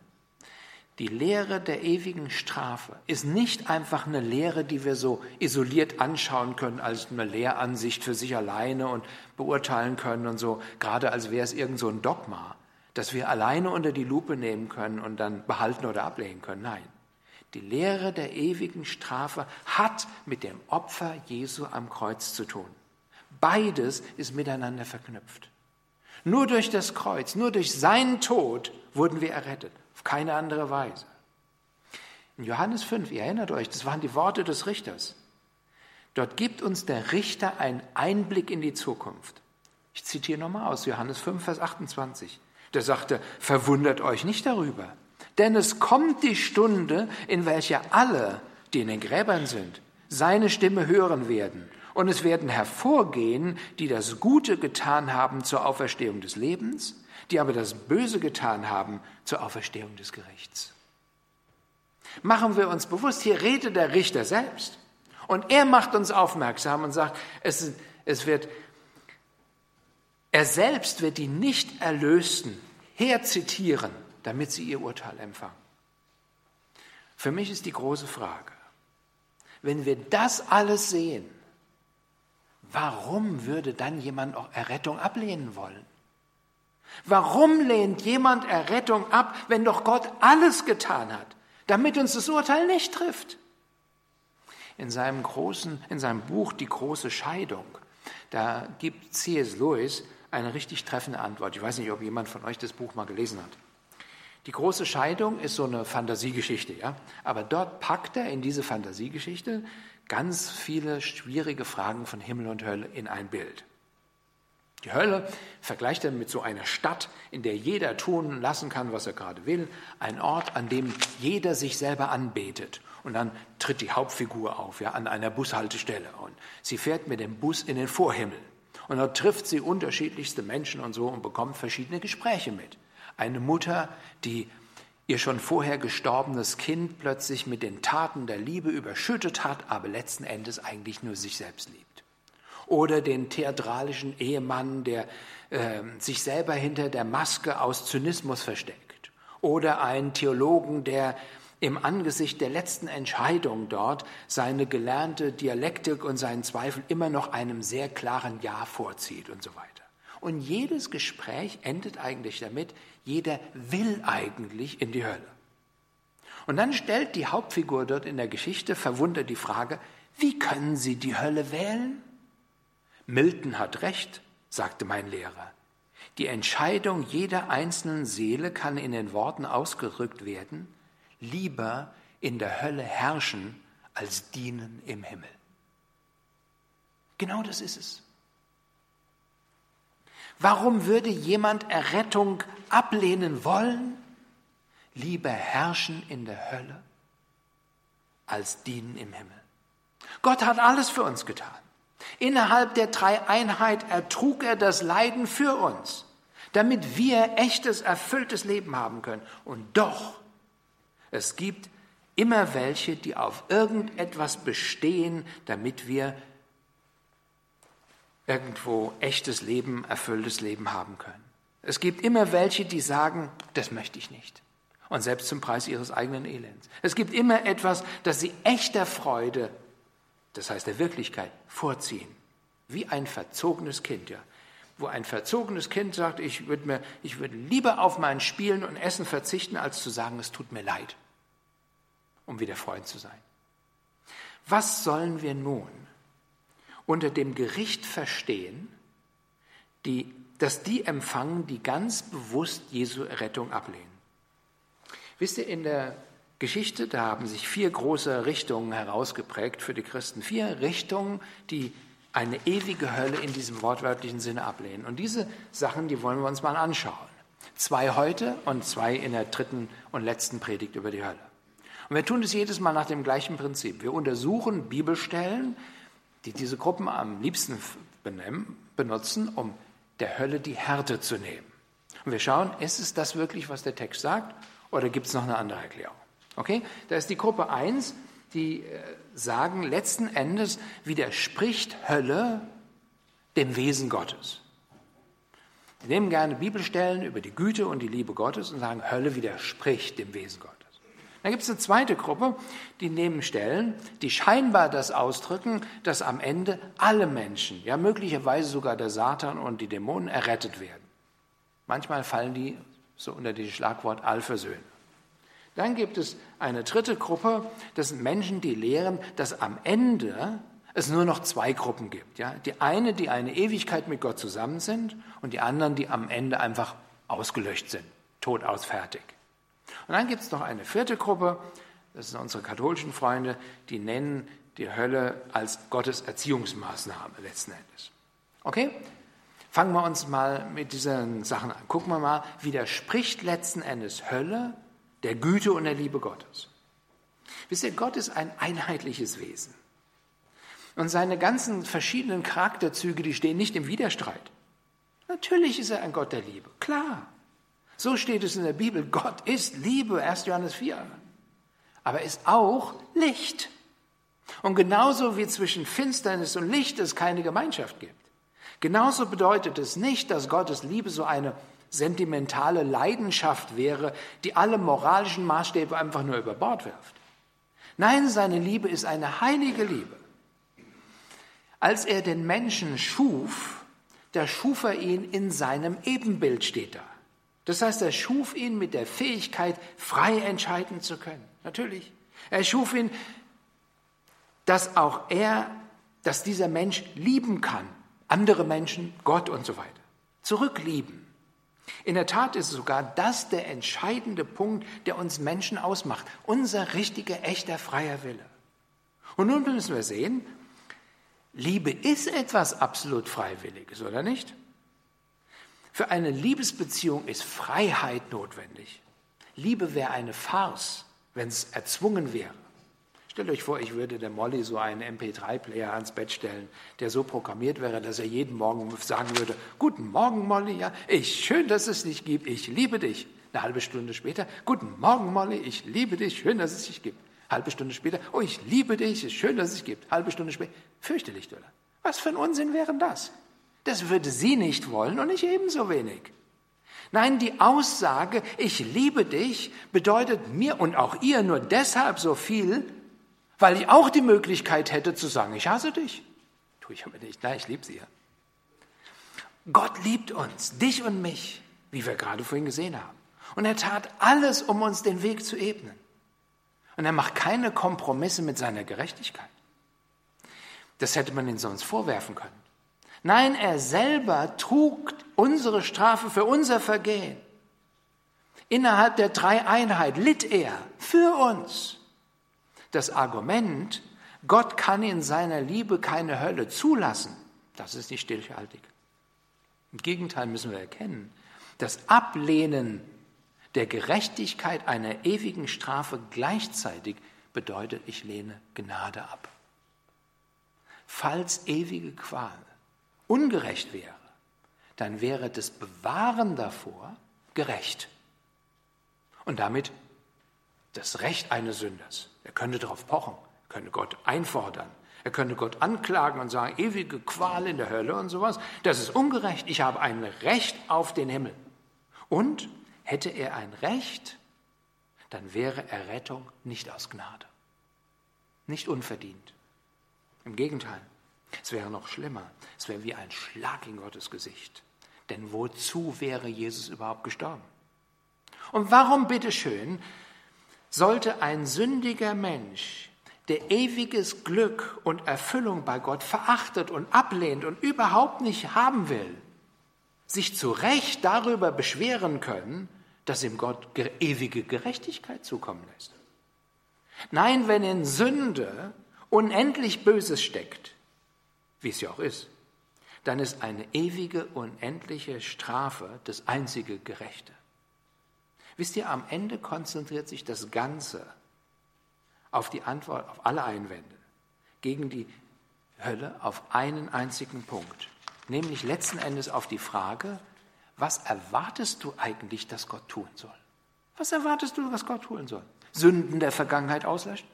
die Lehre der ewigen Strafe ist nicht einfach eine Lehre, die wir so isoliert anschauen können als eine Lehransicht für sich alleine und beurteilen können und so, gerade als wäre es irgend so ein Dogma, das wir alleine unter die Lupe nehmen können und dann behalten oder ablehnen können. Nein. Die Lehre der ewigen Strafe hat mit dem Opfer Jesu am Kreuz zu tun. Beides ist miteinander verknüpft. Nur durch das Kreuz, nur durch seinen Tod wurden wir errettet. Auf keine andere Weise. In Johannes 5, ihr erinnert euch, das waren die Worte des Richters. Dort gibt uns der Richter einen Einblick in die Zukunft. Ich zitiere nochmal aus Johannes 5, Vers 28. Der sagte, verwundert euch nicht darüber, denn es kommt die Stunde, in welcher alle, die in den Gräbern sind, seine Stimme hören werden. Und es werden hervorgehen, die das Gute getan haben zur Auferstehung des Lebens die aber das Böse getan haben zur Auferstehung des Gerichts. Machen wir uns bewusst, hier redet der Richter selbst. Und er macht uns aufmerksam und sagt, es, es wird, er selbst wird die Nicht-Erlösten herzitieren, damit sie ihr Urteil empfangen. Für mich ist die große Frage, wenn wir das alles sehen, warum würde dann jemand auch Errettung ablehnen wollen? Warum lehnt jemand Errettung ab, wenn doch Gott alles getan hat, damit uns das Urteil nicht trifft? In seinem großen, in seinem Buch Die große Scheidung, da gibt C.S. Lewis eine richtig treffende Antwort. Ich weiß nicht, ob jemand von euch das Buch mal gelesen hat. Die große Scheidung ist so eine Fantasiegeschichte, ja. Aber dort packt er in diese Fantasiegeschichte ganz viele schwierige Fragen von Himmel und Hölle in ein Bild. Die Hölle vergleicht er mit so einer Stadt, in der jeder tun lassen kann, was er gerade will. Ein Ort, an dem jeder sich selber anbetet. Und dann tritt die Hauptfigur auf, ja, an einer Bushaltestelle. Und sie fährt mit dem Bus in den Vorhimmel. Und dort trifft sie unterschiedlichste Menschen und so und bekommt verschiedene Gespräche mit. Eine Mutter, die ihr schon vorher gestorbenes Kind plötzlich mit den Taten der Liebe überschüttet hat, aber letzten Endes eigentlich nur sich selbst liebt oder den theatralischen Ehemann, der äh, sich selber hinter der Maske aus Zynismus versteckt oder einen Theologen, der im Angesicht der letzten Entscheidung dort seine gelernte Dialektik und seinen Zweifel immer noch einem sehr klaren Ja vorzieht und so weiter. Und jedes Gespräch endet eigentlich damit, jeder will eigentlich in die Hölle. Und dann stellt die Hauptfigur dort in der Geschichte verwundert die Frage, wie können Sie die Hölle wählen? Milton hat recht, sagte mein Lehrer. Die Entscheidung jeder einzelnen Seele kann in den Worten ausgedrückt werden, lieber in der Hölle herrschen als dienen im Himmel. Genau das ist es. Warum würde jemand Errettung ablehnen wollen? Lieber herrschen in der Hölle als dienen im Himmel. Gott hat alles für uns getan. Innerhalb der Dreieinheit ertrug er das Leiden für uns, damit wir echtes, erfülltes Leben haben können. Und doch, es gibt immer welche, die auf irgendetwas bestehen, damit wir irgendwo echtes Leben, erfülltes Leben haben können. Es gibt immer welche, die sagen, das möchte ich nicht. Und selbst zum Preis ihres eigenen Elends. Es gibt immer etwas, das sie echter Freude das heißt der Wirklichkeit, vorziehen. Wie ein verzogenes Kind, ja. Wo ein verzogenes Kind sagt, ich würde mir, lieber auf mein Spielen und Essen verzichten, als zu sagen, es tut mir leid, um wieder Freund zu sein. Was sollen wir nun unter dem Gericht verstehen, die, dass die empfangen, die ganz bewusst Jesu Rettung ablehnen? Wisst ihr, in der Geschichte, da haben sich vier große Richtungen herausgeprägt für die Christen. Vier Richtungen, die eine ewige Hölle in diesem wortwörtlichen Sinne ablehnen. Und diese Sachen, die wollen wir uns mal anschauen. Zwei heute und zwei in der dritten und letzten Predigt über die Hölle. Und wir tun das jedes Mal nach dem gleichen Prinzip. Wir untersuchen Bibelstellen, die diese Gruppen am liebsten benutzen, um der Hölle die Härte zu nehmen. Und wir schauen, ist es das wirklich, was der Text sagt, oder gibt es noch eine andere Erklärung? Okay, da ist die Gruppe 1, die äh, sagen, letzten Endes widerspricht Hölle dem Wesen Gottes. Sie nehmen gerne Bibelstellen über die Güte und die Liebe Gottes und sagen, Hölle widerspricht dem Wesen Gottes. Dann gibt es eine zweite Gruppe, die nehmen Stellen, die scheinbar das ausdrücken, dass am Ende alle Menschen, ja möglicherweise sogar der Satan und die Dämonen errettet werden. Manchmal fallen die so unter das Schlagwort Allversöhnen. Dann gibt es eine dritte Gruppe, das sind Menschen, die lehren, dass am Ende es nur noch zwei Gruppen gibt. Ja? Die eine, die eine Ewigkeit mit Gott zusammen sind und die anderen, die am Ende einfach ausgelöscht sind, tot aus fertig. Und dann gibt es noch eine vierte Gruppe, das sind unsere katholischen Freunde, die nennen die Hölle als Gottes Erziehungsmaßnahme letzten Endes. Okay? Fangen wir uns mal mit diesen Sachen an. Gucken wir mal, widerspricht letzten Endes Hölle der Güte und der Liebe Gottes. Wisst ihr, Gott ist ein einheitliches Wesen. Und seine ganzen verschiedenen Charakterzüge, die stehen nicht im Widerstreit. Natürlich ist er ein Gott der Liebe, klar. So steht es in der Bibel, Gott ist Liebe, 1. Johannes 4. Aber er ist auch Licht. Und genauso wie zwischen Finsternis und Licht es keine Gemeinschaft gibt, genauso bedeutet es nicht, dass Gottes Liebe so eine sentimentale Leidenschaft wäre, die alle moralischen Maßstäbe einfach nur über Bord wirft. Nein, seine Liebe ist eine heilige Liebe. Als er den Menschen schuf, da schuf er ihn in seinem Ebenbild, steht da. Das heißt, er schuf ihn mit der Fähigkeit, frei entscheiden zu können. Natürlich. Er schuf ihn, dass auch er, dass dieser Mensch lieben kann. Andere Menschen, Gott und so weiter. Zurücklieben. In der Tat ist sogar das der entscheidende Punkt, der uns Menschen ausmacht. Unser richtiger, echter, freier Wille. Und nun müssen wir sehen, Liebe ist etwas absolut Freiwilliges, oder nicht? Für eine Liebesbeziehung ist Freiheit notwendig. Liebe wäre eine Farce, wenn es erzwungen wäre. Stellt euch vor, ich würde der Molly so einen MP3-Player ans Bett stellen, der so programmiert wäre, dass er jeden Morgen sagen würde, Guten Morgen, Molly, ja, ich, schön, dass es dich gibt, ich liebe dich. Eine halbe Stunde später, Guten Morgen, Molly, ich liebe dich, schön, dass es dich gibt. Halbe Stunde später, oh, ich liebe dich, ist schön, dass es dich gibt. Halbe Stunde später, fürchterlich, oder? Was für ein Unsinn wäre das? Das würde sie nicht wollen und ich ebenso wenig. Nein, die Aussage, ich liebe dich, bedeutet mir und auch ihr nur deshalb so viel, weil ich auch die Möglichkeit hätte zu sagen, ich hasse dich. Tue ich aber nicht. Nein, ich liebe sie ja. Gott liebt uns, dich und mich, wie wir gerade vorhin gesehen haben. Und er tat alles, um uns den Weg zu ebnen. Und er macht keine Kompromisse mit seiner Gerechtigkeit. Das hätte man ihn sonst vorwerfen können. Nein, er selber trug unsere Strafe für unser Vergehen. Innerhalb der Dreieinheit litt er für uns. Das Argument, Gott kann in seiner Liebe keine Hölle zulassen, das ist nicht stichhaltig. Im Gegenteil müssen wir erkennen, das Ablehnen der Gerechtigkeit einer ewigen Strafe gleichzeitig bedeutet, ich lehne Gnade ab. Falls ewige Qual ungerecht wäre, dann wäre das Bewahren davor gerecht. Und damit das Recht eines Sünders. Er könnte darauf pochen, könnte Gott einfordern, er könnte Gott anklagen und sagen, ewige Qual in der Hölle und sowas. Das ist ungerecht. Ich habe ein Recht auf den Himmel. Und hätte er ein Recht, dann wäre Errettung nicht aus Gnade, nicht unverdient. Im Gegenteil, es wäre noch schlimmer. Es wäre wie ein Schlag in Gottes Gesicht. Denn wozu wäre Jesus überhaupt gestorben? Und warum bitteschön sollte ein sündiger Mensch, der ewiges Glück und Erfüllung bei Gott verachtet und ablehnt und überhaupt nicht haben will, sich zu Recht darüber beschweren können, das ihm Gott ewige Gerechtigkeit zukommen lässt. Nein, wenn in Sünde unendlich Böses steckt, wie es ja auch ist, dann ist eine ewige, unendliche Strafe das einzige Gerechte. Wisst ihr, am Ende konzentriert sich das Ganze auf die Antwort auf alle Einwände gegen die Hölle auf einen einzigen Punkt, nämlich letzten Endes auf die Frage, was erwartest du eigentlich, dass Gott tun soll? Was erwartest du, was Gott tun soll? Sünden der Vergangenheit auslöschen?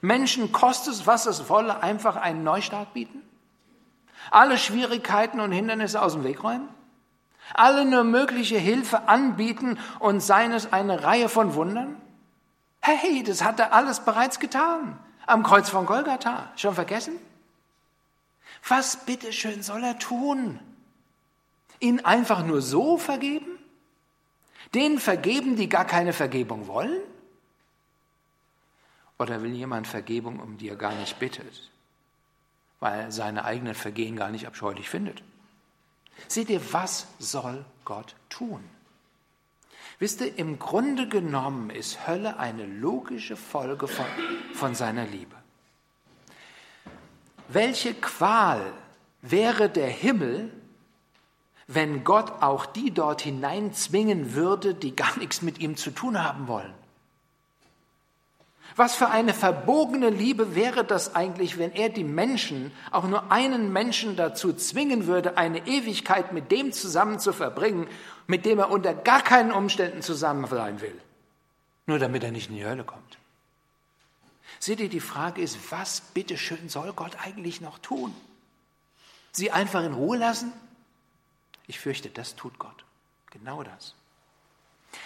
Menschen kostet was es wolle, einfach einen Neustart bieten? Alle Schwierigkeiten und Hindernisse aus dem Weg räumen? Alle nur mögliche Hilfe anbieten und seien es eine Reihe von Wundern? Hey, das hat er alles bereits getan. Am Kreuz von Golgatha. Schon vergessen? Was bitteschön soll er tun? Ihn einfach nur so vergeben? Denen vergeben, die gar keine Vergebung wollen? Oder will jemand Vergebung, um die er gar nicht bittet, weil er seine eigenen Vergehen gar nicht abscheulich findet? Seht ihr, was soll Gott tun? Wisst ihr, im Grunde genommen ist Hölle eine logische Folge von, von seiner Liebe. Welche Qual wäre der Himmel, wenn Gott auch die dort hineinzwingen würde, die gar nichts mit ihm zu tun haben wollen? Was für eine verbogene Liebe wäre das eigentlich, wenn er die Menschen, auch nur einen Menschen dazu zwingen würde, eine Ewigkeit mit dem zusammen zu verbringen, mit dem er unter gar keinen Umständen zusammen sein will, nur damit er nicht in die Hölle kommt. Seht ihr, die Frage ist, was bitteschön soll Gott eigentlich noch tun? Sie einfach in Ruhe lassen? Ich fürchte, das tut Gott. Genau das.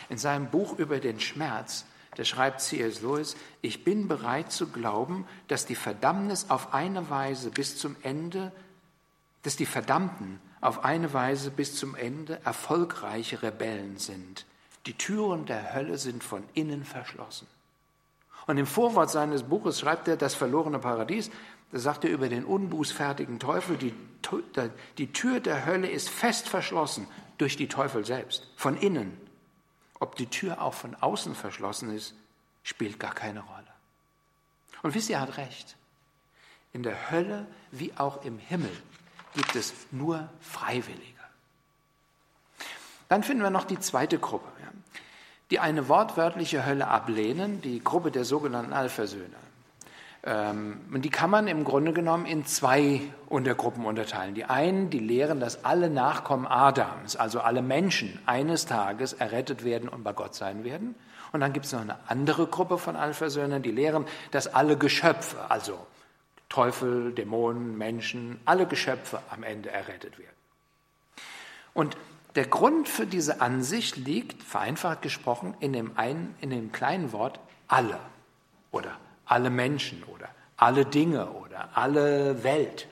In seinem Buch über den Schmerz da schreibt C.S. Lewis, ich bin bereit zu glauben, dass die Verdammnis auf eine Weise bis zum Ende, dass die Verdammten auf eine Weise bis zum Ende erfolgreiche Rebellen sind. Die Türen der Hölle sind von innen verschlossen. Und im Vorwort seines Buches schreibt er das verlorene Paradies, da sagt er über den unbußfertigen Teufel, die, die Tür der Hölle ist fest verschlossen durch die Teufel selbst, von innen. Ob die Tür auch von außen verschlossen ist, spielt gar keine Rolle. Und wisst ihr, er hat recht. In der Hölle wie auch im Himmel gibt es nur Freiwillige. Dann finden wir noch die zweite Gruppe, die eine wortwörtliche Hölle ablehnen, die Gruppe der sogenannten Alphasöhne. Ähm, und die kann man im Grunde genommen in zwei Untergruppen unterteilen. Die einen, die lehren, dass alle Nachkommen Adams, also alle Menschen, eines Tages errettet werden und bei Gott sein werden. Und dann gibt es noch eine andere Gruppe von Alphasöhnen, die lehren, dass alle Geschöpfe, also Teufel, Dämonen, Menschen, alle Geschöpfe am Ende errettet werden. Und der Grund für diese Ansicht liegt, vereinfacht gesprochen, in dem, einen, in dem kleinen Wort alle oder alle Menschen oder alle Dinge oder alle Welt.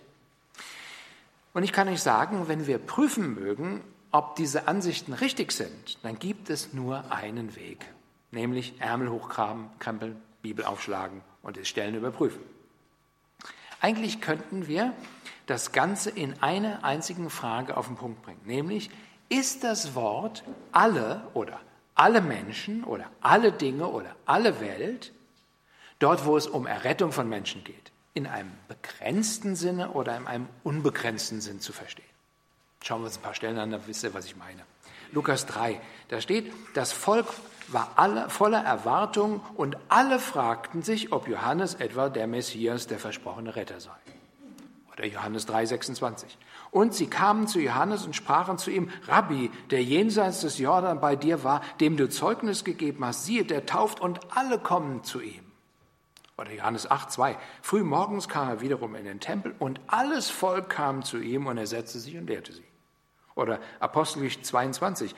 Und ich kann euch sagen, wenn wir prüfen mögen, ob diese Ansichten richtig sind, dann gibt es nur einen Weg, nämlich Ärmel hochkramen, krempeln, Bibel aufschlagen und es Stellen überprüfen. Eigentlich könnten wir das Ganze in einer einzigen Frage auf den Punkt bringen, nämlich ist das Wort alle oder alle Menschen oder alle Dinge oder alle Welt Dort, wo es um Errettung von Menschen geht, in einem begrenzten Sinne oder in einem unbegrenzten Sinn zu verstehen. Schauen wir uns ein paar Stellen an, dann wisst ihr, was ich meine. Lukas 3, da steht, das Volk war alle, voller Erwartung und alle fragten sich, ob Johannes etwa der Messias, der versprochene Retter sei. Oder Johannes 3, 26. Und sie kamen zu Johannes und sprachen zu ihm, Rabbi, der jenseits des Jordan bei dir war, dem du Zeugnis gegeben hast, siehe, der tauft und alle kommen zu ihm. Oder Johannes 8, 2. Früh morgens kam er wiederum in den Tempel und alles Volk kam zu ihm und er setzte sich und lehrte sie. Oder Apostelgeschichte 22.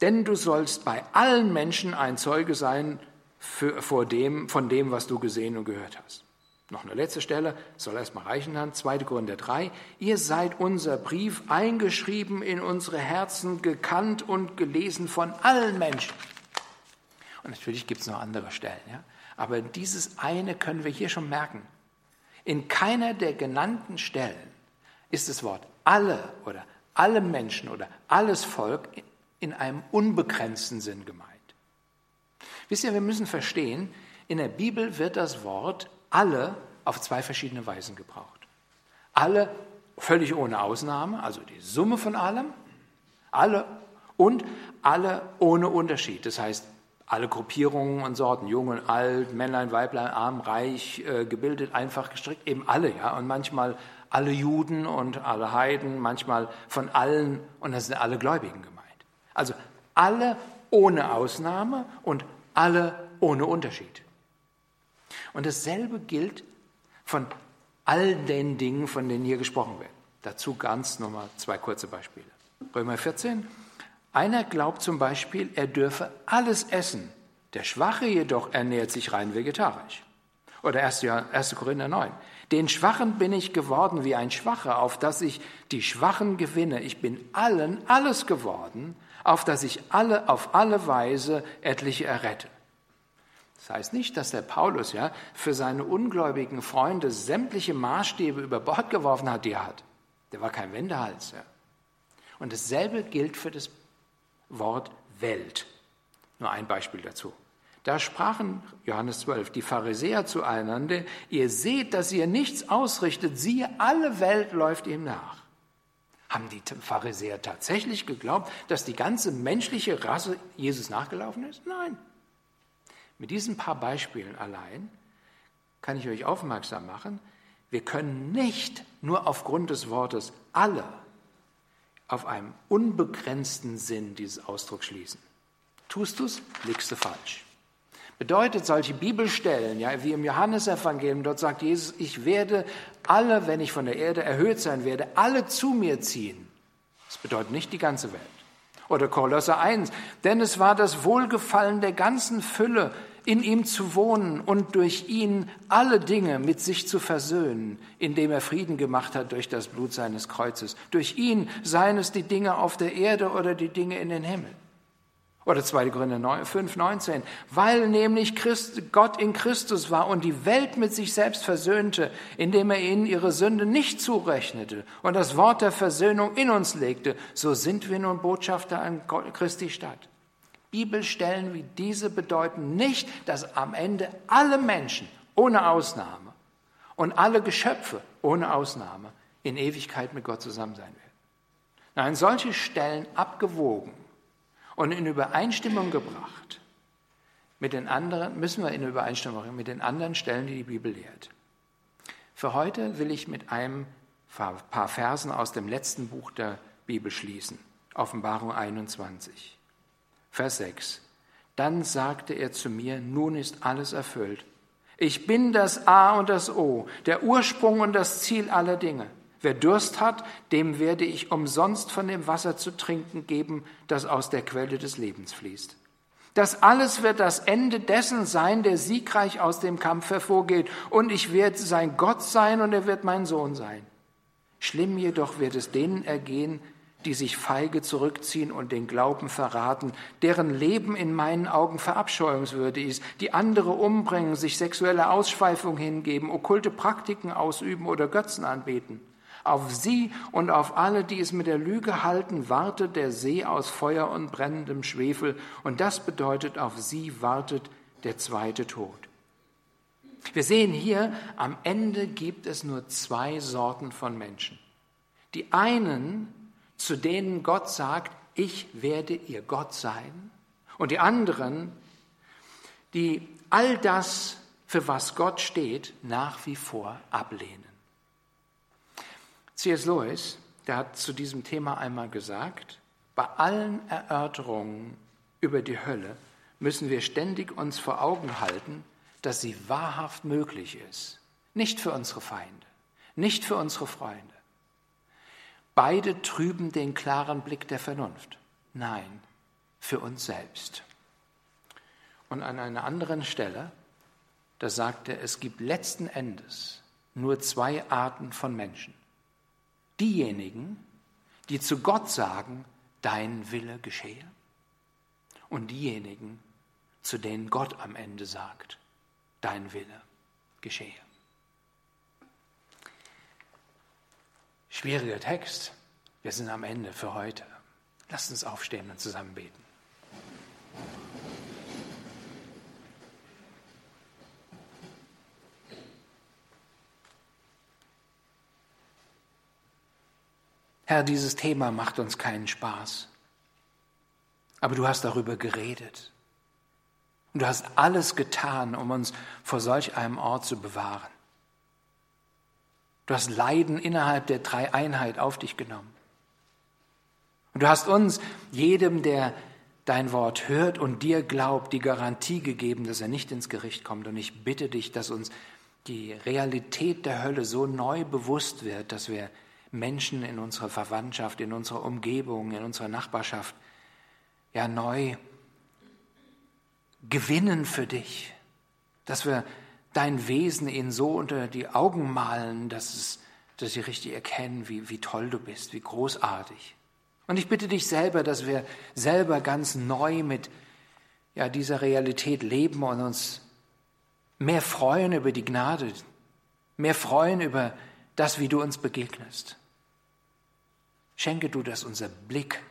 Denn du sollst bei allen Menschen ein Zeuge sein für, vor dem, von dem, was du gesehen und gehört hast. Noch eine letzte Stelle, soll erstmal reichen dann, 2. Korinther 3. Ihr seid unser Brief eingeschrieben in unsere Herzen, gekannt und gelesen von allen Menschen. Und natürlich gibt es noch andere Stellen. Ja? Aber dieses eine können wir hier schon merken. In keiner der genannten Stellen ist das Wort alle oder alle Menschen oder alles Volk in einem unbegrenzten Sinn gemeint. Wisst ihr, wir müssen verstehen, in der Bibel wird das Wort alle auf zwei verschiedene Weisen gebraucht. Alle völlig ohne Ausnahme, also die Summe von allem, alle und alle ohne Unterschied. Das heißt, alle Gruppierungen und Sorten, jung und alt, Männlein, Weiblein, arm, reich, äh, gebildet, einfach gestrickt, eben alle, ja. Und manchmal alle Juden und alle Heiden, manchmal von allen, und das sind alle Gläubigen gemeint. Also alle ohne Ausnahme und alle ohne Unterschied. Und dasselbe gilt von all den Dingen, von denen hier gesprochen wird. Dazu ganz nochmal zwei kurze Beispiele. Römer 14. Einer glaubt zum Beispiel, er dürfe alles essen. Der Schwache jedoch ernährt sich rein vegetarisch. Oder 1. 1. Korinther 9. Den Schwachen bin ich geworden wie ein Schwacher, auf dass ich die Schwachen gewinne. Ich bin allen alles geworden, auf dass ich alle auf alle Weise etliche errette. Das heißt nicht, dass der Paulus ja für seine ungläubigen Freunde sämtliche Maßstäbe über Bord geworfen hat, die er hat. Der war kein Wendehals. Ja. Und dasselbe gilt für das Wort Welt. Nur ein Beispiel dazu. Da sprachen Johannes 12 die Pharisäer zueinander, ihr seht, dass ihr nichts ausrichtet, siehe, alle Welt läuft ihm nach. Haben die Pharisäer tatsächlich geglaubt, dass die ganze menschliche Rasse Jesus nachgelaufen ist? Nein. Mit diesen paar Beispielen allein kann ich euch aufmerksam machen, wir können nicht nur aufgrund des Wortes alle auf einem unbegrenzten Sinn dieses Ausdrucks schließen. Tust du es, liegst du falsch. Bedeutet solche Bibelstellen, ja, wie im Johannesevangelium, dort sagt Jesus, ich werde alle, wenn ich von der Erde erhöht sein werde, alle zu mir ziehen. Das bedeutet nicht die ganze Welt. Oder Kolosser 1, denn es war das Wohlgefallen der ganzen Fülle, in ihm zu wohnen und durch ihn alle Dinge mit sich zu versöhnen, indem er Frieden gemacht hat durch das Blut seines Kreuzes. Durch ihn seien es die Dinge auf der Erde oder die Dinge in den Himmel. Oder 2. Korinther 5, 19. Weil nämlich Christ, Gott in Christus war und die Welt mit sich selbst versöhnte, indem er ihnen ihre Sünde nicht zurechnete und das Wort der Versöhnung in uns legte, so sind wir nun Botschafter an Christi Stadt. Bibelstellen wie diese bedeuten nicht, dass am Ende alle Menschen ohne Ausnahme und alle Geschöpfe ohne Ausnahme in Ewigkeit mit Gott zusammen sein werden. Nein, solche Stellen abgewogen und in Übereinstimmung gebracht mit den anderen, müssen wir in Übereinstimmung mit den anderen Stellen, die die Bibel lehrt. Für heute will ich mit einem paar Versen aus dem letzten Buch der Bibel schließen. Offenbarung 21, Vers 6. Dann sagte er zu mir, nun ist alles erfüllt. Ich bin das A und das O, der Ursprung und das Ziel aller Dinge. Wer Durst hat, dem werde ich umsonst von dem Wasser zu trinken geben, das aus der Quelle des Lebens fließt. Das alles wird das Ende dessen sein, der siegreich aus dem Kampf hervorgeht. Und ich werde sein Gott sein und er wird mein Sohn sein. Schlimm jedoch wird es denen ergehen, die sich feige zurückziehen und den Glauben verraten, deren Leben in meinen Augen verabscheuungswürdig ist, die andere umbringen, sich sexuelle Ausschweifung hingeben, okkulte Praktiken ausüben oder Götzen anbeten. Auf sie und auf alle, die es mit der Lüge halten, wartet der See aus Feuer und brennendem Schwefel, und das bedeutet, auf sie wartet der zweite Tod. Wir sehen hier, am Ende gibt es nur zwei Sorten von Menschen. Die einen, zu denen Gott sagt, ich werde ihr Gott sein, und die anderen, die all das, für was Gott steht, nach wie vor ablehnen. C.S. Lewis, der hat zu diesem Thema einmal gesagt, bei allen Erörterungen über die Hölle müssen wir ständig uns vor Augen halten, dass sie wahrhaft möglich ist. Nicht für unsere Feinde, nicht für unsere Freunde. Beide trüben den klaren Blick der Vernunft. Nein, für uns selbst. Und an einer anderen Stelle, da sagt er, es gibt letzten Endes nur zwei Arten von Menschen diejenigen, die zu Gott sagen, dein Wille geschehe, und diejenigen, zu denen Gott am Ende sagt, dein Wille geschehe. Schwieriger Text. Wir sind am Ende für heute. Lasst uns aufstehen und zusammen beten. Herr, dieses Thema macht uns keinen Spaß. Aber du hast darüber geredet. Und du hast alles getan, um uns vor solch einem Ort zu bewahren. Du hast Leiden innerhalb der Dreieinheit auf dich genommen. Und du hast uns, jedem, der dein Wort hört und dir glaubt, die Garantie gegeben, dass er nicht ins Gericht kommt. Und ich bitte dich, dass uns die Realität der Hölle so neu bewusst wird, dass wir Menschen in unserer Verwandtschaft, in unserer Umgebung, in unserer Nachbarschaft ja neu gewinnen für dich, dass wir dein Wesen ihnen so unter die Augen malen, dass, es, dass sie richtig erkennen, wie, wie toll du bist, wie großartig. Und ich bitte dich selber, dass wir selber ganz neu mit ja, dieser Realität leben und uns mehr freuen über die Gnade, mehr freuen über das, wie du uns begegnest. Schenke du, dass unser Blick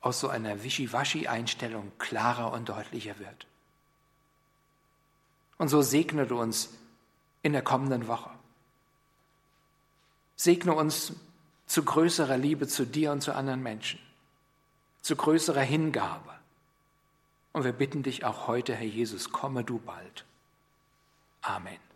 aus so einer Wischiwaschi-Einstellung klarer und deutlicher wird. Und so segne du uns in der kommenden Woche. Segne uns zu größerer Liebe zu dir und zu anderen Menschen, zu größerer Hingabe. Und wir bitten dich auch heute, Herr Jesus, komme du bald. Amen.